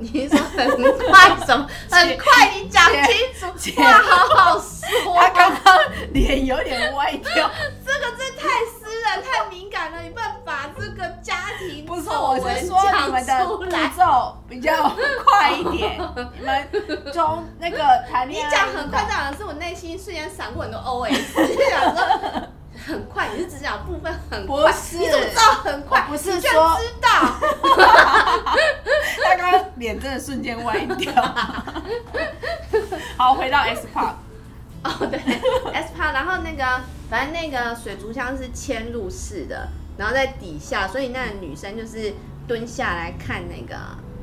你说很快什么？很快，你讲清楚，话好好说啊。他刚刚脸有点歪掉，这个真太私人、太敏感了，你不能把这个家庭不是，我是说你们的节奏比较快一点。你们中那个谈恋爱，你讲很快，讲的是我内心瞬间闪过很多 OS，就想说。很快，你是只讲部分很快，不是？你怎么知道很快？不是说知道。他刚刚脸真的瞬间歪掉。好，回到 S Park。哦，对，S Park，然后那个，反正那个水族箱是嵌入式的，然后在底下，所以那个女生就是蹲下来看那个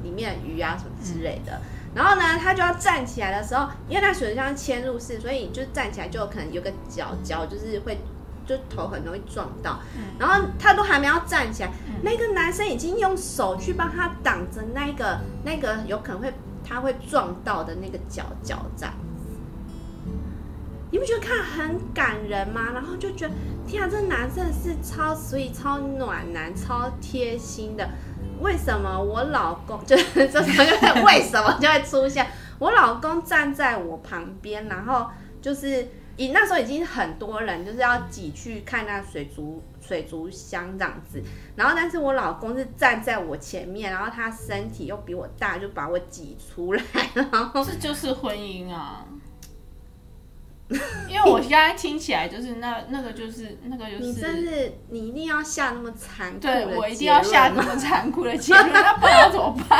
里面的鱼啊什么之类的。嗯、然后呢，她就要站起来的时候，因为那水族箱嵌入式，所以就站起来就可能有个脚脚，就是会。就头很容易撞到，然后他都还没有站起来，那个男生已经用手去帮他挡着那个那个有可能会他会撞到的那个脚脚这样子，你不觉得看很感人吗？然后就觉得天啊，这男生是超 sweet、超暖男、超贴心的。为什么我老公 就是为什么就会出现？我老公站在我旁边，然后就是。你那时候已经很多人就是要挤去看那水族水族箱这样子，然后但是我老公是站在我前面，然后他身体又比我大，就把我挤出来，然后这就是婚姻啊！因为我现在听起来就是那那个就是那个就是，你真是你一定要下那么残酷的，对，我一定要下那么残酷的结论，那不然怎么办？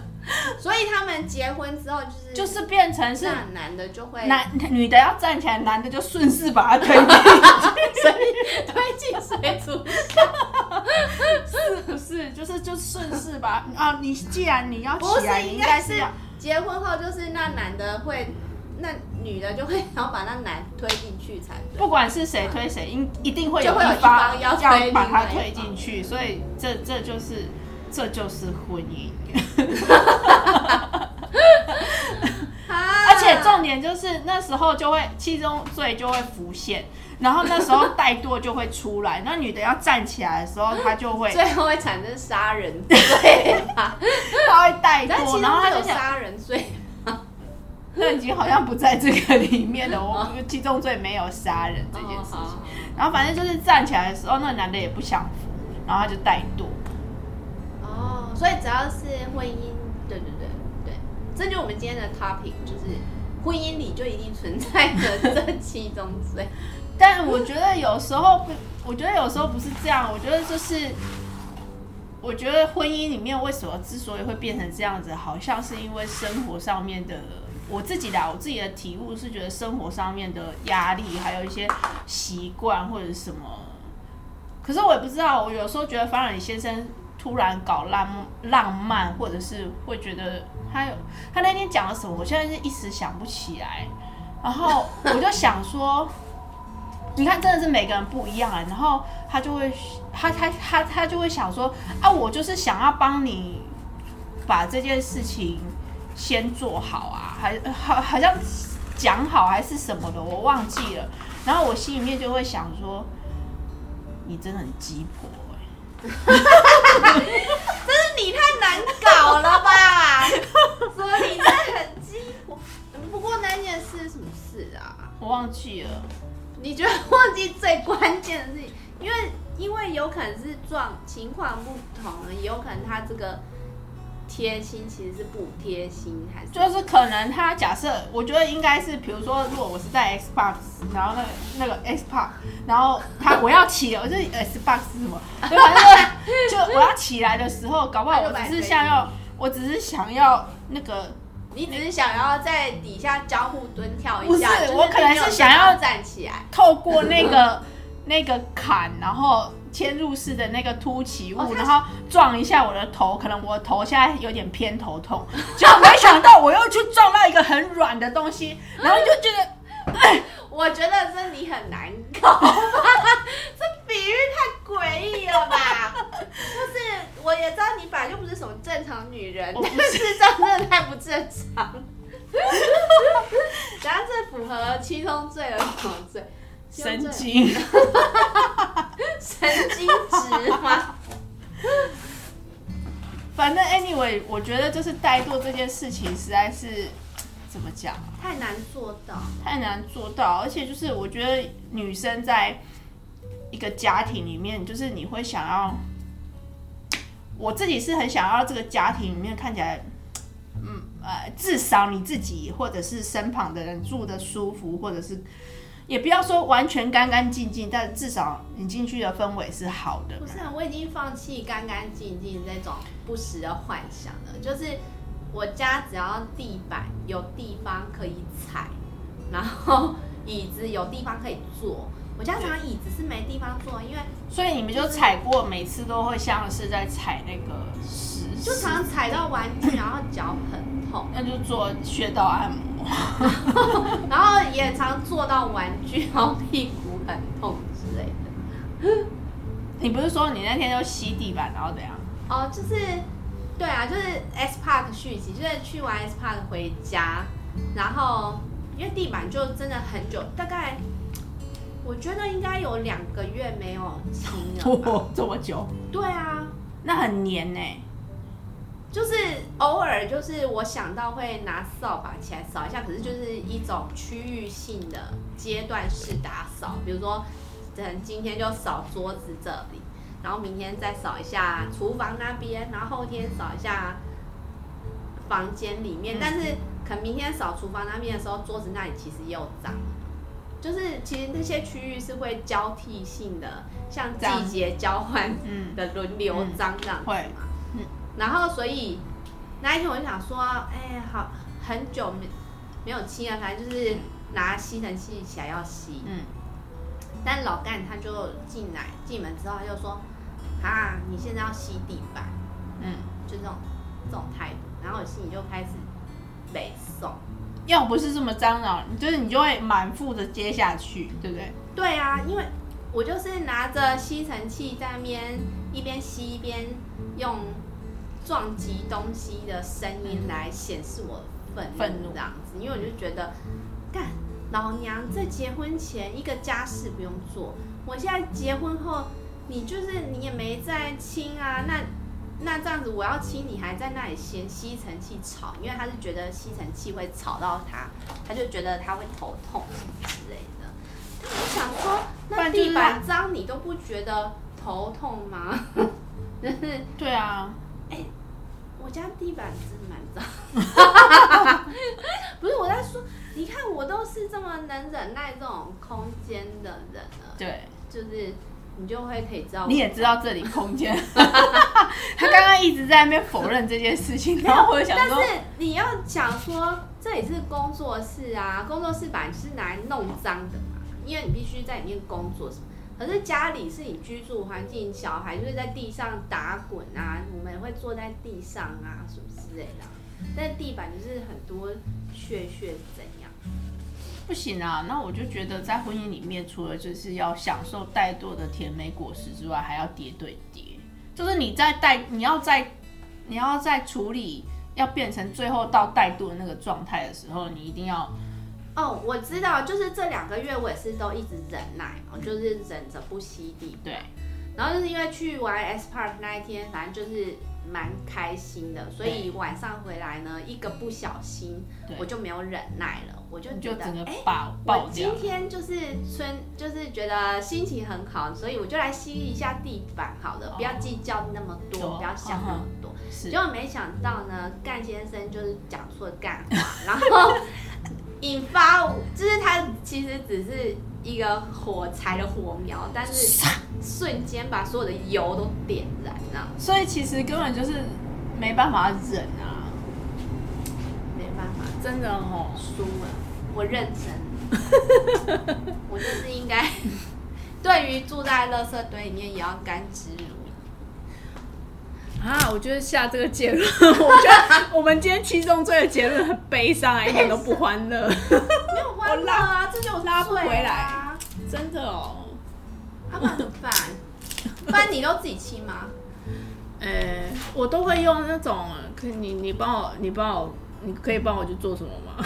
所以他们结婚之后就是就是变成是男的就会男女的要站起来，男的就顺势把他推进 推进水族箱，是不是？就是就顺势把啊，你既然你要起来，应该是结婚后就是那男的会，那女的就会然后把那男推进去才对。不管是谁推谁，应一定会有一方要要把他推进去，所以这这就是这就是婚姻。而且重点就是那时候就会七宗罪就会浮现，然后那时候怠惰就会出来。那女的要站起来的时候，她就会最后会产生杀人罪吧？她会怠惰，然后她就杀人罪。那已经好像不在这个里面了。我七宗罪没有杀人这件事情。然后反正就是站起来的时候，那男的也不想扶，然后他就怠惰。所以只要是婚姻，对对对对，这就我们今天的 topic，就是婚姻里就一定存在着这七宗罪。但我觉得有时候不，我觉得有时候不是这样。我觉得就是，我觉得婚姻里面为什么之所以会变成这样子，好像是因为生活上面的，我自己的我自己的体悟是觉得生活上面的压力，还有一些习惯或者什么。可是我也不知道，我有时候觉得方尔先生。突然搞浪浪漫，或者是会觉得他有他那天讲了什么，我现在是一时想不起来。然后我就想说，你看真的是每个人不一样啊。然后他就会他他他他就会想说啊，我就是想要帮你把这件事情先做好啊，还好好像讲好还是什么的，我忘记了。然后我心里面就会想说，你真的很鸡婆。哈哈哈！这是你太难搞了吧？所以你真的很鸡婆。不过那件事是什么事啊？我忘记了。你觉得忘记最关键的事情？因为因为有可能是状情况不同，也有可能他这个。贴心其实是不贴心，还是就是可能他假设，我觉得应该是，比如说，如果我是在 Xbox，然后那个那个 Xbox，然后他 我要起来，我是 Xbox 是什么？对，反正 就我要起来的时候，搞不好我只是想要，我只是想要那个，你只是想要在底下交互蹲跳一下，不是，我可能是想要站起来，透过那个那个坎，然后。嵌入式的那个凸起物，哦、然后撞一下我的头，可能我的头现在有点偏头痛，结果没想到我又去撞到一个很软的东西，然后就觉得，哎，我觉得这你很难搞吧，这比喻太诡异了吧？就是我也知道你本来就不是什么正常女人，但是这真的太不正常。然后这符合七宗罪的什么罪？神经，怠惰这件事情实在是怎么讲，太难做到，太难做到。而且就是我觉得女生在一个家庭里面，就是你会想要，我自己是很想要这个家庭里面看起来，嗯呃，至少你自己或者是身旁的人住的舒服，或者是。也不要说完全干干净净，但至少你进去的氛围是好的。不是啊，我已经放弃干干净净这种不实的幻想了。就是我家只要地板有地方可以踩，然后椅子有地方可以坐。我家常常椅子是没地方坐，因为所以你们就踩过，每次都会像是在踩那个石，就常常踩到玩具，然后脚很痛，那就做穴道按摩。然后也常坐到玩具，然后屁股很痛之类的。你不是说你那天就吸地板，然后怎样？哦，就是，对啊，就是 S Park 续集，就是去完 S Park 回家，然后因为地板就真的很久，大概我觉得应该有两个月没有清了。这么久？对啊，那很黏呢。就是偶尔，就是我想到会拿扫把起来扫一下，可是就是一种区域性的阶段式打扫，比如说，等今天就扫桌子这里，然后明天再扫一下厨房那边，然后后天扫一下房间里面。但是可能明天扫厨房那边的时候，桌子那里其实也有脏，就是其实那些区域是会交替性的，像季节交换的轮流脏这样子嘛。然后，所以那一天我就想说，哎、欸，好，很久没没有清了，反正就是拿吸尘器起来要吸。嗯。但老干他就进来进门之后，他就说：“啊，你现在要吸地板。”嗯，就这种这种态度。然后我心里就开始北宋。要不是这么脏扰，就是你就会满腹的接下去，对不对？对啊，因为我就是拿着吸尘器在那边一边吸一边用。撞击东西的声音来显示我的愤怒，这样子，因为我就觉得，干老娘在结婚前一个家事不用做，我现在结婚后，你就是你也没在清啊，那那这样子我要清，你还在那里嫌吸尘器吵，因为他是觉得吸尘器会吵到他，他就觉得他会头痛之类的。我想说，那地板脏你都不觉得头痛吗？就 是对啊，哎、欸。我家地板真的蛮脏，不是我在说，你看我都是这么能忍耐这种空间的人了，对，就是你就会可以知道，你也知道这里空间，他刚刚一直在那边否认这件事情，然后我想说，但是你要讲说这里是工作室啊，工作室本来是拿来弄脏的嘛，因为你必须在里面工作什么。可是家里是你居住环境，小孩就是在地上打滚啊，我们也会坐在地上啊，什么之类的。但地板就是很多屑屑怎样？不行啊！那我就觉得在婚姻里面，除了就是要享受怠惰的甜美果实之外，还要叠对叠。就是你在带，你要在，你要在处理，要变成最后到怠惰的那个状态的时候，你一定要。哦，我知道，就是这两个月我也是都一直忍耐，我，就是忍着不吸地。对，然后就是因为去玩 S Park 那一天，反正就是蛮开心的，所以晚上回来呢，一个不小心我就没有忍耐了，我就觉得哎，我今天就是春，就是觉得心情很好，所以我就来吸一下地板，好了，不要计较那么多，不要想那么多。结果没想到呢，干先生就是讲错干话，然后。引发，就是他其实只是一个火柴的火苗，但是瞬间把所有的油都点燃了。所以其实根本就是没办法忍啊，真的哦，输了，我认真，我就是应该 对于住在垃圾堆里面也要甘之如啊，我觉得下这个结论，我觉得我们今天七宗罪的结论很悲伤啊，一点都不欢乐。没有欢乐啊，这就拉不回来，真的哦。那怎么办？不然你都自己漆吗？呃、欸，我都会用那种，可以你你帮我，你帮我，你可以帮我去做什么吗？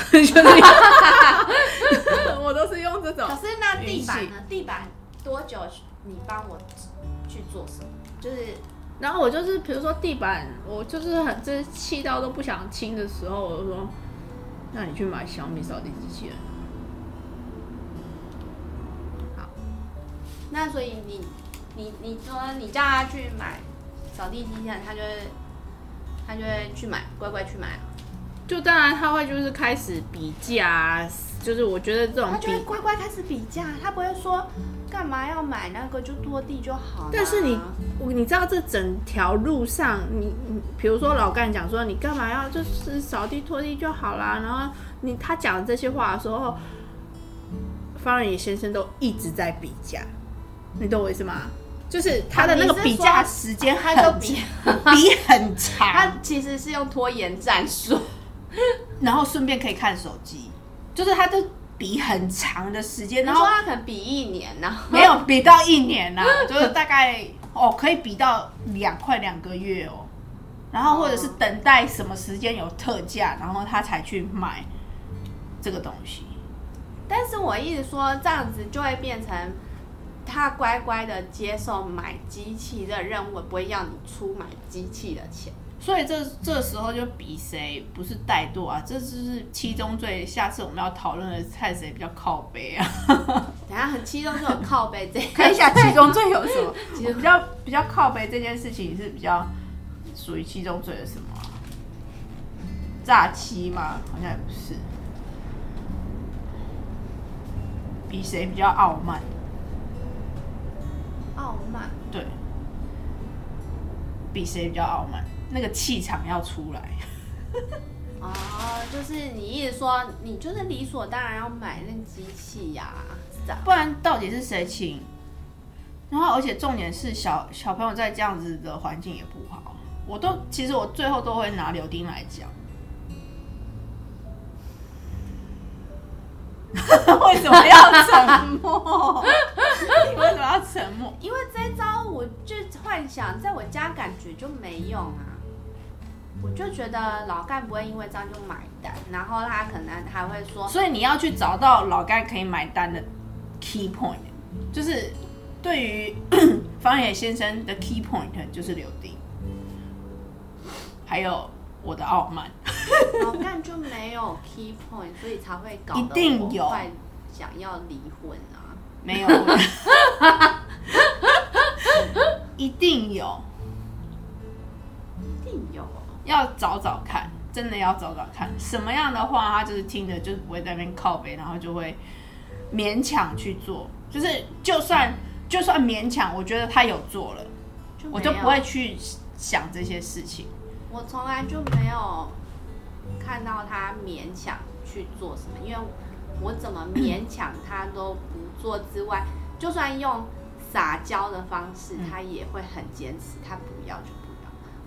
我都是用这种。可是那地板呢？地板多久你帮我去做什么？就是。然后我就是，比如说地板，我就是很就是气到都不想清的时候，我就说，那你去买小米扫地机器人。好，那所以你你你说你叫他去买扫地机器人，他就会他就会去买，乖乖去买。就当然他会就是开始比价，就是我觉得这种他就会乖乖开始比价，他不会说。干嘛要买那个？就拖地就好。但是你，我你知道这整条路上，你你比如说老干讲说，你干嘛要就是扫地拖地就好啦。然后你他讲这些话的时候，方仁野先生都一直在比价，你懂我意思吗？就是他的那个比价时间，他都比比很长。他其实是用拖延战术，然后顺便可以看手机，就是他都。比很长的时间，然后他可能比一年呢？没有比到一年呢，就是大概哦，可以比到两快两个月哦，然后或者是等待什么时间有特价，然后他才去买这个东西。但是我一直说这样子就会变成他乖乖的接受买机器的任务，不会要你出买机器的钱。所以这这时候就比谁不是怠惰啊，这就是七宗罪。下次我们要讨论的看谁比较靠背啊。等下很七宗罪有靠背这，看一下七宗罪有什么？其实比较比较靠背这件事情是比较属于七宗罪的什么？诈欺吗？好像也不是。比谁比较傲慢？傲慢。对。比谁比较傲慢？那个气场要出来，哦，就是你意思说，你就是理所当然要买那机器呀，不然到底是谁请？然后，而且重点是小小朋友在这样子的环境也不好。我都其实我最后都会拿柳丁来讲，为什么要沉默？你 为什么要沉默？因为这招我就幻想在我家感觉就没用啊。我就觉得老干不会因为这样就买单，然后他可能还会说，所以你要去找到老干可以买单的 key point，就是对于 方野先生的 key point 就是柳丁，还有我的傲慢。老干 就没有 key point，所以才会搞得我快想要离婚啊！没有，一定有。要找找看，真的要找找看，什么样的话他就是听着就是不会在那边靠背，然后就会勉强去做。就是就算就算勉强，我觉得他有做了，就我就不会去想这些事情。我从来就没有看到他勉强去做什么，因为我怎么勉强他都不做之外，就算用撒娇的方式，他也会很坚持，他不要就。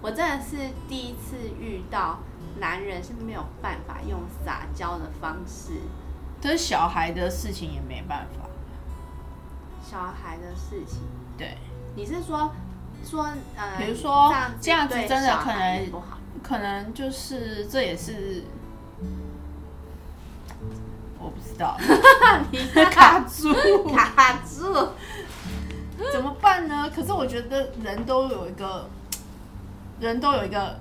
我真的是第一次遇到男人是没有办法用撒娇的方式，可是小孩的事情也没办法。小孩的事情，对，你是说说呃，比如说这样子真的可能不好，可能就是这也是我不知道，你 卡住卡住，怎么办呢？可是我觉得人都有一个。人都有一个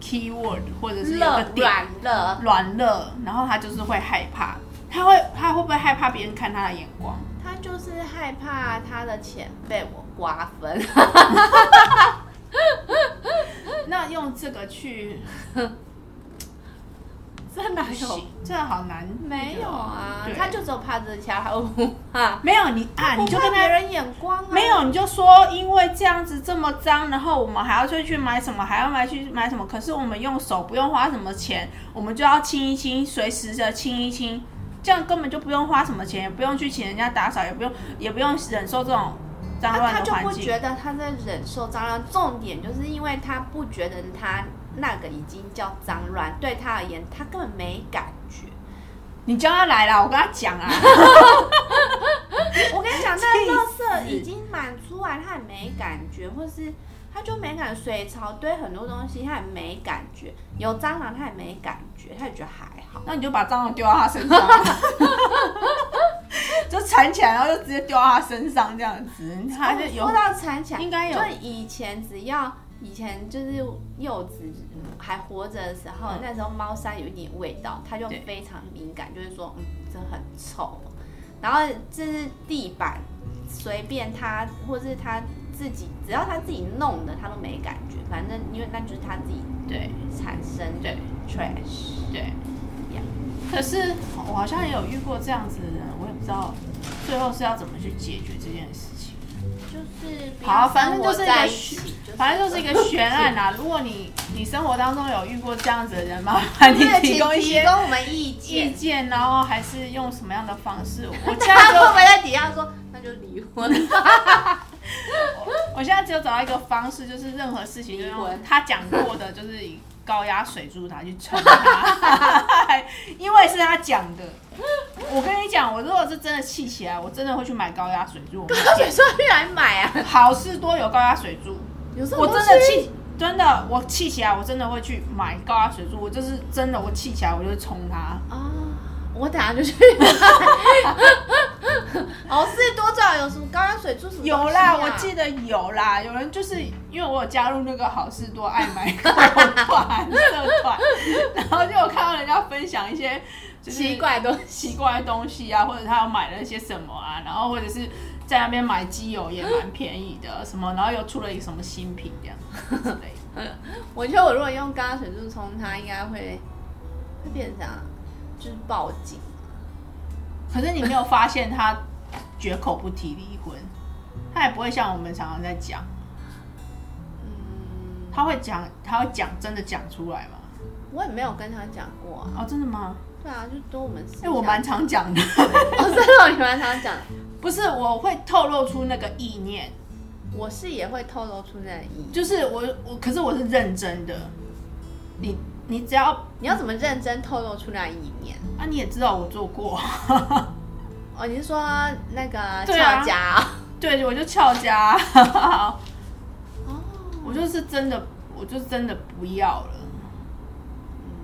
key word 或者是一个点，软乐，软乐，然后他就是会害怕，他会他会不会害怕别人看他的眼光？他就是害怕他的钱被我瓜分。那用这个去。真的有，这好难。没有啊，他就只有怕这些，还不怕。没有你啊，你就跟别人眼光啊。没有，你就说因为这样子这么脏，然后我们还要再去买什么，还要买去买什么。可是我们用手不用花什么钱，我们就要清一清，随时的清一清。这样根本就不用花什么钱，也不用去请人家打扫，也不用也不用忍受这种脏乱的环境。他就不觉得他在忍受脏乱，重点就是因为他不觉得他那个已经叫脏乱，对他而言，他根本没感觉。你叫他来了，我跟他讲啊。我跟你讲，那个垃圾已经满出来，他也没感觉，或是。他就没感觉，水槽堆很多东西，他也没感觉；有蟑螂，他也没感觉，他也觉得还好。那你就把蟑螂丢到他身上，就缠起来，然后就直接丢到他身上这样子。他就有说到缠起来，应该有。就以前只要以前就是柚子还活着的时候，嗯、那时候猫砂有一点味道，它就非常敏感，就是说，嗯，这很臭。然后这是地板，随便它，或是它。自己只要它自己弄的，它都没感觉。反正因为那就是它自己对产生对 trash 对呀。可是我好像也有遇过这样子的人，我也不知道最后是要怎么去解决这件事情。就是好，反正就是一个，反正就是一个悬案呐。如果你你生活当中有遇过这样子的人，麻烦你提供一些提供我们意见意见，然后还是用什么样的方式？我 现在会不会在底下说那就离婚？我现在只有找到一个方式，就是任何事情就用他讲过的，就是以高压水柱他去冲他，因为是他讲的。我跟你讲，我如果是真的气起来，我真的会去买高压水柱。高压水柱去哪里买啊？好事多有高压水柱。我真的气，真的我气起来，我真的会去买高压水柱。我就是真的，我气起来，我就冲他。啊，我等下就去。好事多最好有什么高压水柱什么、啊？有啦，我记得有啦。有人就是因为我有加入那个好事多爱买 购团社团，然后就有看到人家分享一些奇怪的东奇怪的东西啊，或者他有买了一些什么啊，然后或者是在那边买机油也蛮便宜的，什么，然后又出了一个什么新品这样之类的。我觉得我如果用高压水柱冲它，应该会会变成就是报警。可是你没有发现他绝口不提离婚，他也不会像我们常常在讲，嗯，他会讲，他会讲，真的讲出来吗？我也没有跟他讲过啊。哦，真的吗？对啊，就多我们。哎，我蛮常讲的。哦，真的，你蛮常讲。不是，我会透露出那个意念。我是也会透露出那个意念。就是我，我，可是我是认真的。你。你只要你要怎么认真透露出那一面啊？你也知道我做过 哦。你是说那个翘家？对，对，我就翘家。哦，我就是真的，我就真的不要了。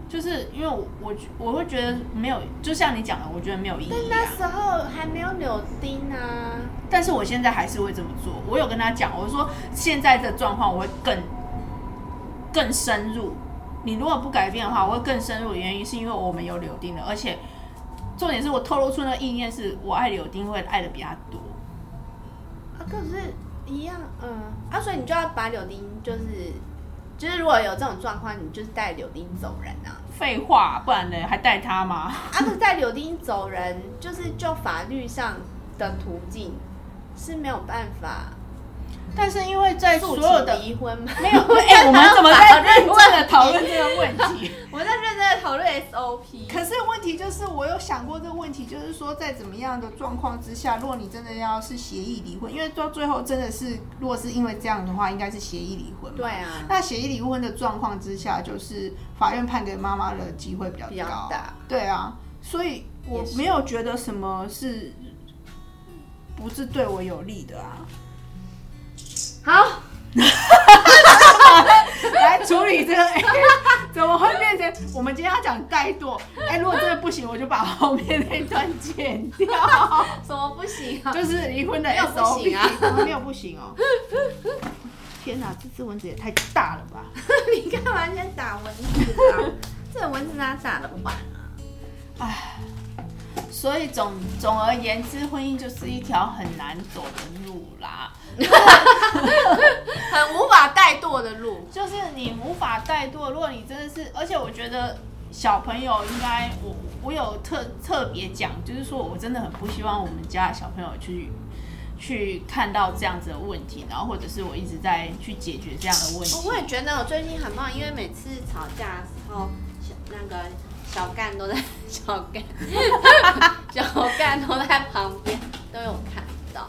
就是因为我我我会觉得没有，就像你讲的，我觉得没有意义啊。但那时候还没有柳丁啊。但是我现在还是会这么做。我有跟他讲，我说现在的状况我会更更深入。你如果不改变的话，我会更深入的原因是因为我们有柳丁的，而且重点是我透露出那个意念是我爱柳丁会爱的比他多。啊，可是一样，嗯，啊，所以你就要把柳丁就是就是如果有这种状况，你就是带柳丁走人啊。废话，不然呢还带他吗？啊，可是带柳丁走人，就是就法律上的途径是没有办法。但是因为在所有的离婚没有，哎、欸，我们怎么在认真的讨论这个问题？我在认真的讨论 SOP。可是问题就是，我有想过这个问题，就是说，在怎么样的状况之下，如果你真的要是协议离婚，因为到最后真的是，如果是因为这样的话，应该是协议离婚。对啊。那协议离婚的状况之下，就是法院判给妈妈的机会比较高。比较大。对啊，所以我没有觉得什么是不是对我有利的啊。好，来处理这个。怎么会变成我们今天要讲怠惰？哎、欸，如果真的不行，我就把后面那段剪掉。什么不行啊？就是离婚的 SOP 啊？没有不行哦。天哪，这只蚊子也太大了吧！你干嘛先打蚊子啊？这蚊子哪打得完啊？哎，所以总总而言之，婚姻就是一条很难走的路啦。很无法怠惰的路，就是你无法怠惰。如果你真的是，而且我觉得小朋友应该，我我有特特别讲，就是说我真的很不希望我们家的小朋友去去看到这样子的问题，然后或者是我一直在去解决这样的问题。我也觉得我最近很棒，因为每次吵架的时候，那个。小干都在小干，小干都在旁边都有看到。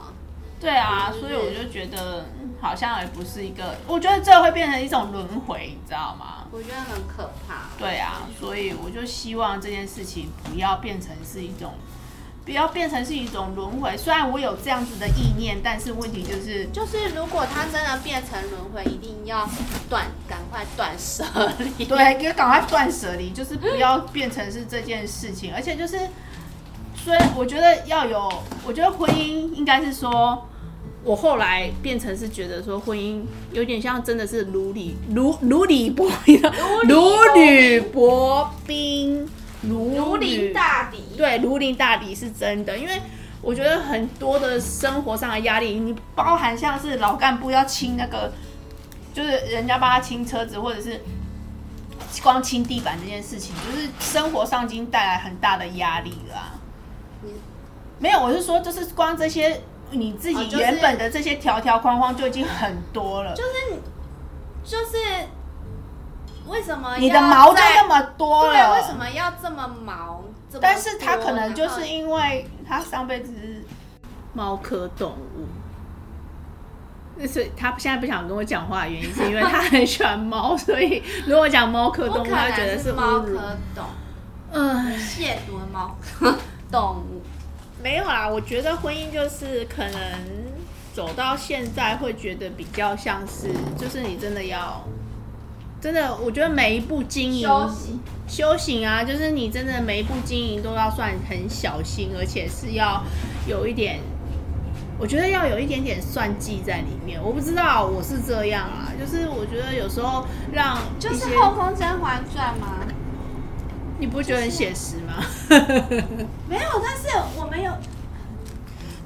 对啊，所以我就觉得好像也不是一个，我觉得这会变成一种轮回，你知道吗？我觉得很可怕。对啊，所以我就希望这件事情不要变成是一种。不要变成是一种轮回。虽然我有这样子的意念，但是问题就是，就是如果它真的变成轮回，一定要断，赶快断舍离。对，要赶快断舍离，就是不要变成是这件事情。而且就是，所以我觉得要有，我觉得婚姻应该是说，我后来变成是觉得说，婚姻有点像真的是如履如如履薄冰，如履薄冰。如临大敌，对，如临大敌是真的，因为我觉得很多的生活上的压力，你包含像是老干部要清那个，就是人家帮他清车子，或者是光清地板这件事情，就是生活上已经带来很大的压力了啊。没有，我是说，就是光这些你自己原本的这些条条框框就已经很多了，就是就是。为什么你的毛就那么多了？对，为什么要这么毛？但是他可能就是因为他上辈子是猫科动物，所以他现在不想跟我讲话的原因是因为他很喜欢猫，所以如果讲猫科动物，他觉得是猫科动物，嗯，亵渎的猫动物。没有啦，我觉得婚姻就是可能走到现在会觉得比较像是，就是你真的要。真的，我觉得每一步经营修行，啊，就是你真的每一步经营都要算很小心，而且是要有一点，我觉得要有一点点算计在里面。我不知道我是这样啊，就是我觉得有时候让就是《后宫甄嬛传》吗？你不觉得很写实吗？没有，但是我没有。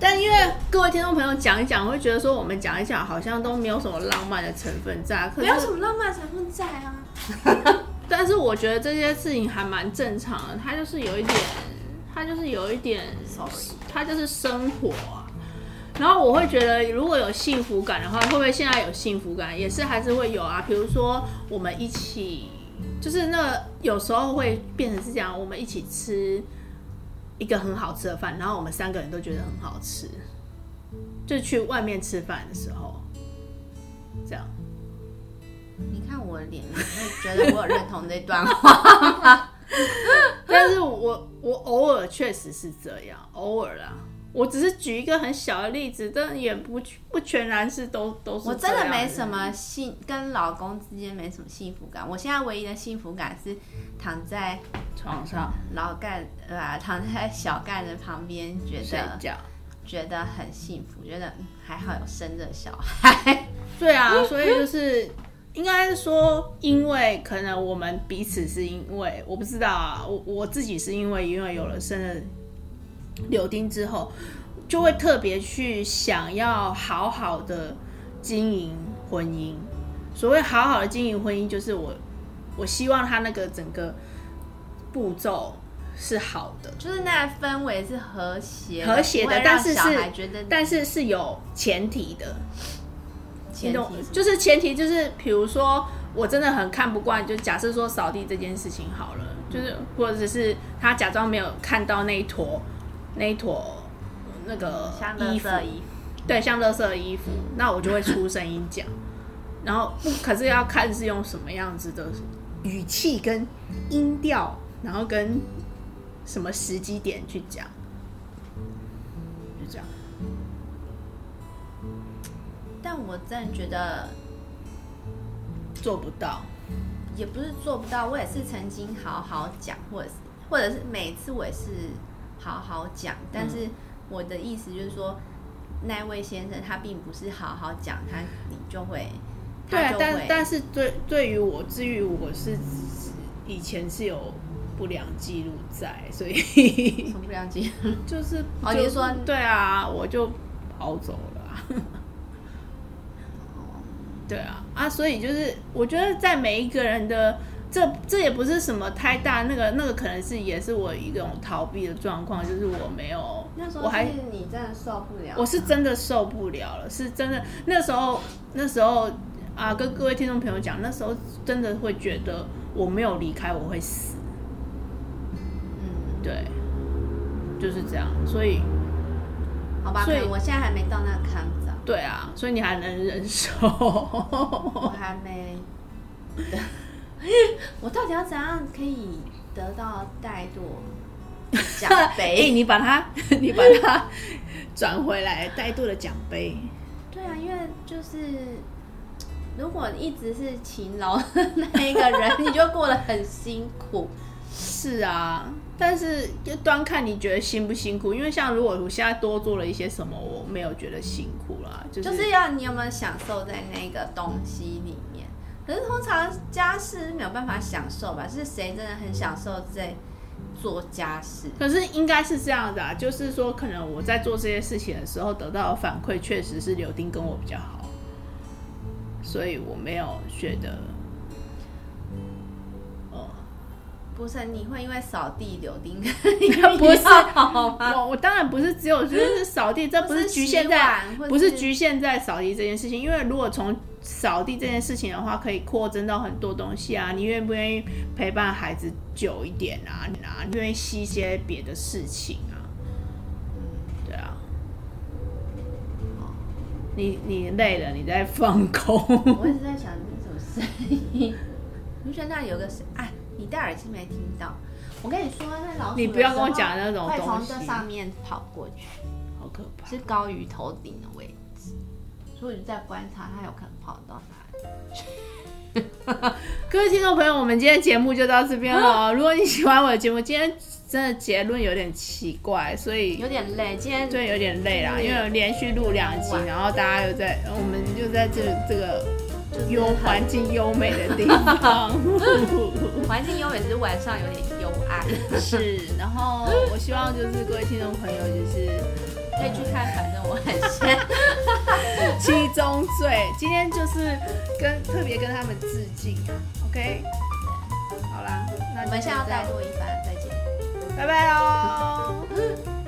但因为各位听众朋友讲一讲，会觉得说我们讲一讲好像都没有什么浪漫的成分在，没有什么浪漫成分在啊。但是我觉得这些事情还蛮正常的，它就是有一点，它就是有一点，它就是生活啊。然后我会觉得，如果有幸福感的话，会不会现在有幸福感？也是还是会有啊。比如说我们一起，就是那有时候会变成是这样，我们一起吃。一个很好吃的饭，然后我们三个人都觉得很好吃，就去外面吃饭的时候，这样。你看我的脸，你会觉得我有认同这段话？但是我我偶尔确实是这样，偶尔啦。我只是举一个很小的例子，但也不不全然是都都是。我真的没什么幸，跟老公之间没什么幸福感。我现在唯一的幸福感是躺在床上，老干呃躺在小盖的旁边，觉得觉觉得很幸福，觉得还好有生的小孩。对啊，所以就是应该是说，因为可能我们彼此是因为我不知道啊，我我自己是因为因为有了生的。柳丁之后，就会特别去想要好好的经营婚姻。所谓好好的经营婚姻，就是我我希望他那个整个步骤是好的，就是那氛围是和谐和谐的，但是是但是是有前提的。前提就是前提就是，比如说我真的很看不惯，就假设说扫地这件事情好了，就是或者是他假装没有看到那一坨。那一坨那个衣服，对，像垃圾的衣服，那我就会出声音讲，然后可是要看是用什么样子的语气跟音调，然后跟什么时机点去讲，就这样。但我真的觉得做不到，也不是做不到，我也是曾经好好讲，或者是或者是每次我也是。好好讲，但是我的意思就是说，嗯、那位先生他并不是好好讲，他你就会，对啊，但但是对对于我，至于我是以前是有不良记录在，所以什么不良记录？就是哦，你是说对啊，我就跑走了，对啊啊，所以就是我觉得在每一个人的。这这也不是什么太大，那个那个可能是也是我一种逃避的状况，就是我没有，那时候我还是你真的受不了，我是真的受不了了，是真的那时候那时候啊，跟各位听众朋友讲，那时候真的会觉得我没有离开我会死，嗯对，就是这样。所以，好吧，所以我现在还没到那个坎子。对啊，所以你还能忍受？我还没。我到底要怎样可以得到怠惰奖杯？你把它，你把它转回来，怠惰的奖杯。对啊，因为就是如果一直是勤劳的那一个人，你就过得很辛苦。是啊，但是就端看你觉得辛不辛苦。因为像如果我现在多做了一些什么，我没有觉得辛苦啦。就是、就是要你有没有享受在那个东西里面？可是通常家事没有办法享受吧？是谁真的很享受在做家事？可是应该是这样的啊，就是说可能我在做这些事情的时候得到的反馈确实是柳丁跟我比较好，所以我没有觉得。不是，你会因为扫地柳丁不是我我当然不是只有就是扫地，这不是局限在不是局限在扫地这件事情，因为如果从扫地这件事情的话，可以扩增到很多东西啊。你愿不愿意陪伴孩子久一点啊？啊，你愿意吸些别的事情啊？对啊。你你累了，你在放空。我一直在想这种声音，你觉得那有个声？哎。你戴耳机没听到？我跟你说，那老鼠你不要跟我讲那种东西，会从这上面跑过去，好可怕，是高于头顶的位置，所以你在观察它有可能跑到哪里。各位听众朋友，我们今天节目就到这边了。如果你喜欢我的节目，今天真的结论有点奇怪，所以有点累。今天对有点累啦，因为连续录两集，然后大家又在，我们就在这这个。优环境优美的地方，环境优美只是晚上有点幽暗。是，然后我希望就是各位听众朋友就是可以去看，反正我很闲。七宗罪，今天就是跟特别跟他们致敬啊。OK，好啦，那我们现在要再录一番，再见，拜拜喽。